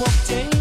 walked in.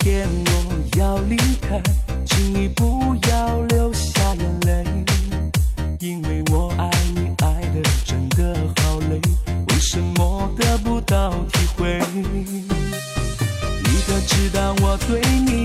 天我要离开请你不要流下眼泪因为我爱你爱的真的好累为什么得不到体会你可知道我对你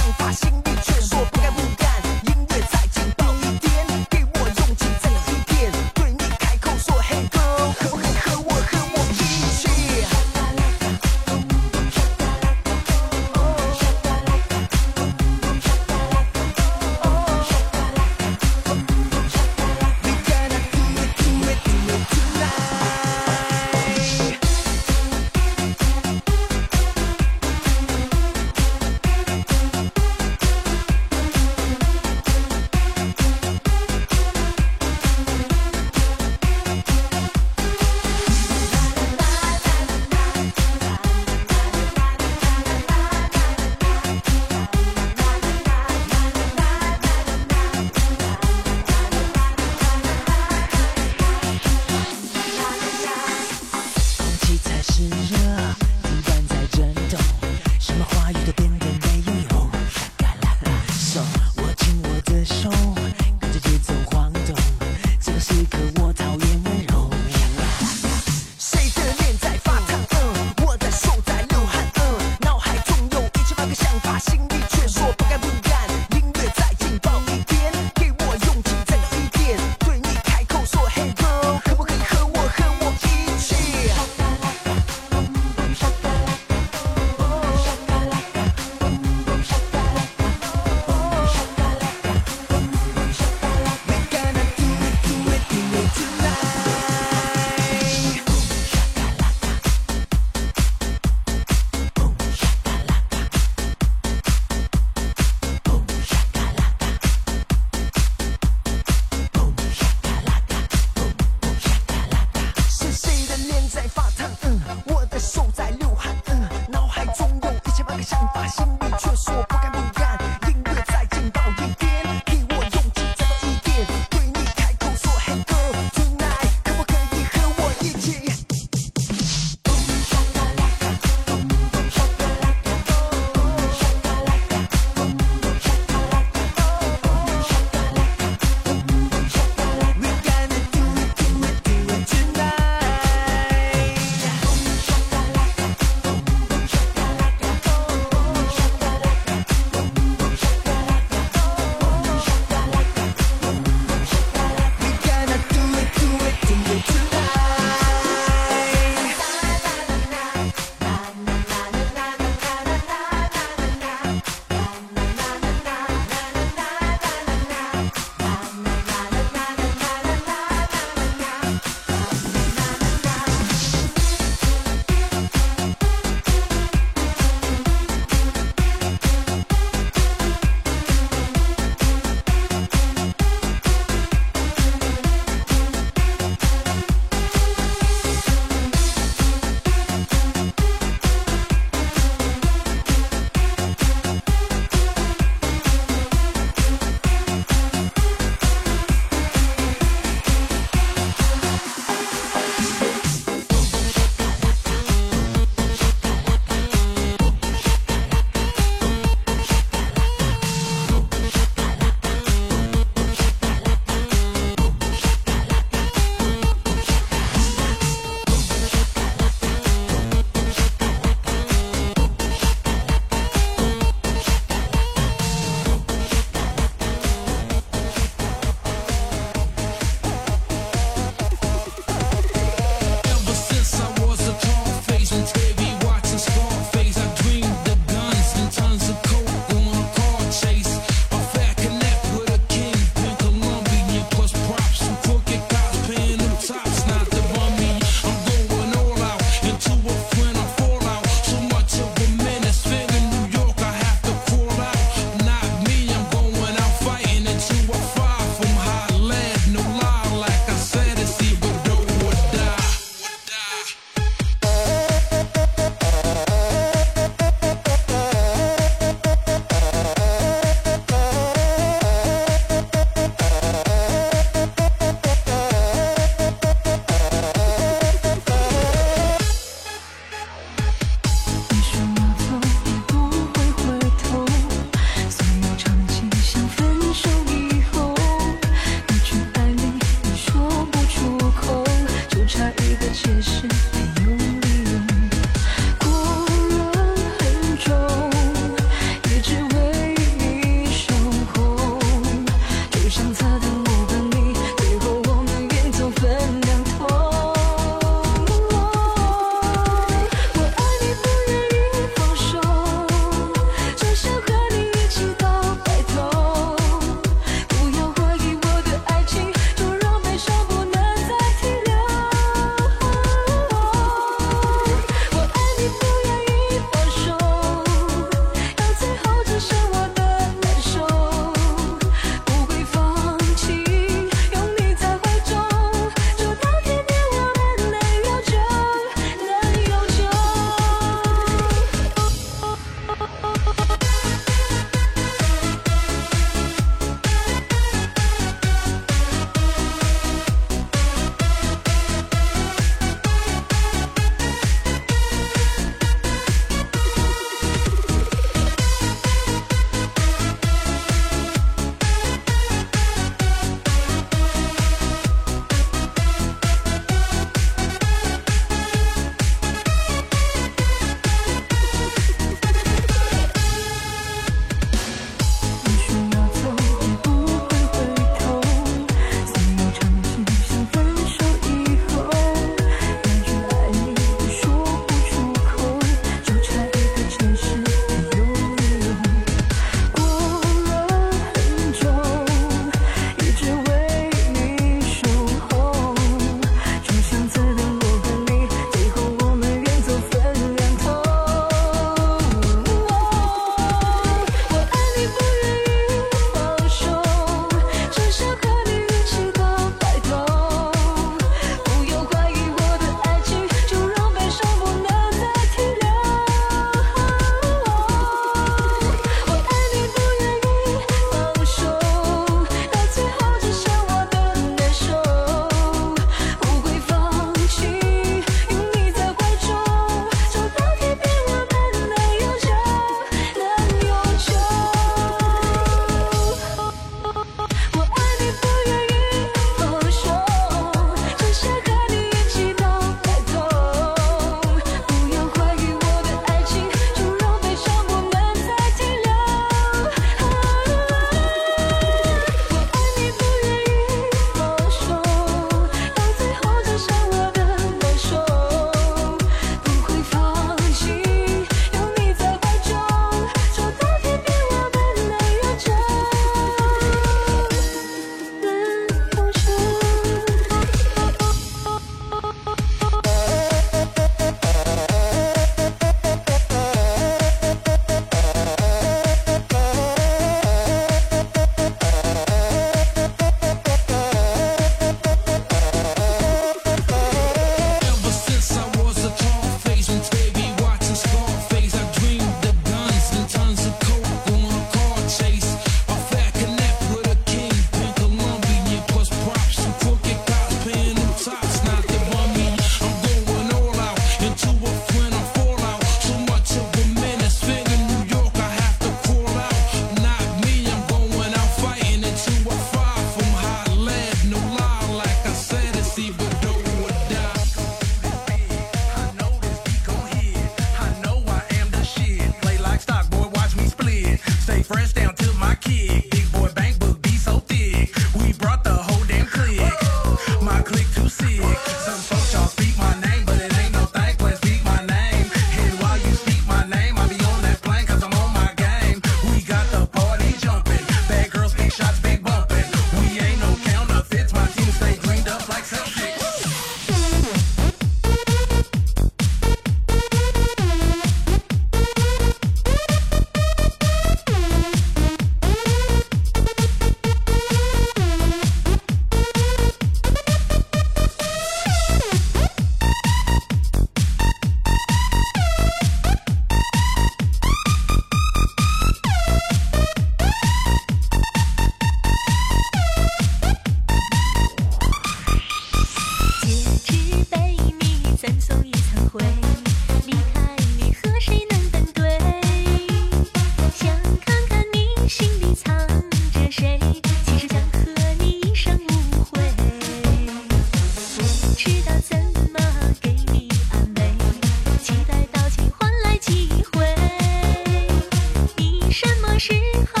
时候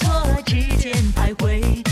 错与错之间徘徊，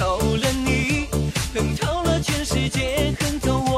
透了你恨透了全世界恨透